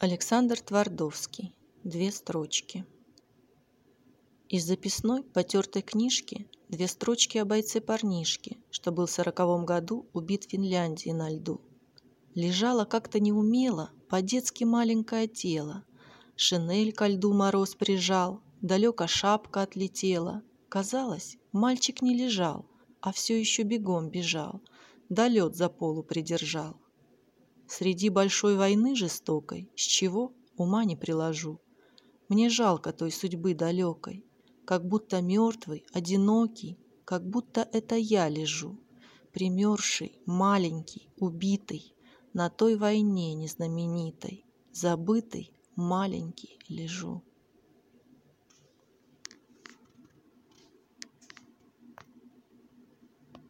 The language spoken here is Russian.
Александр Твардовский. Две строчки. Из записной потертой книжки две строчки о бойце-парнишке, что был в сороковом году убит в Финляндии на льду. Лежало как-то неумело, по-детски маленькое тело. Шинель ко льду мороз прижал, далеко шапка отлетела. Казалось, мальчик не лежал, а все еще бегом бежал, да лед за полу придержал. Среди большой войны жестокой, с чего, ума не приложу. Мне жалко той судьбы далекой, как будто мертвый, одинокий, как будто это я лежу, примерзший, маленький, убитый, на той войне незнаменитой, забытый, маленький лежу.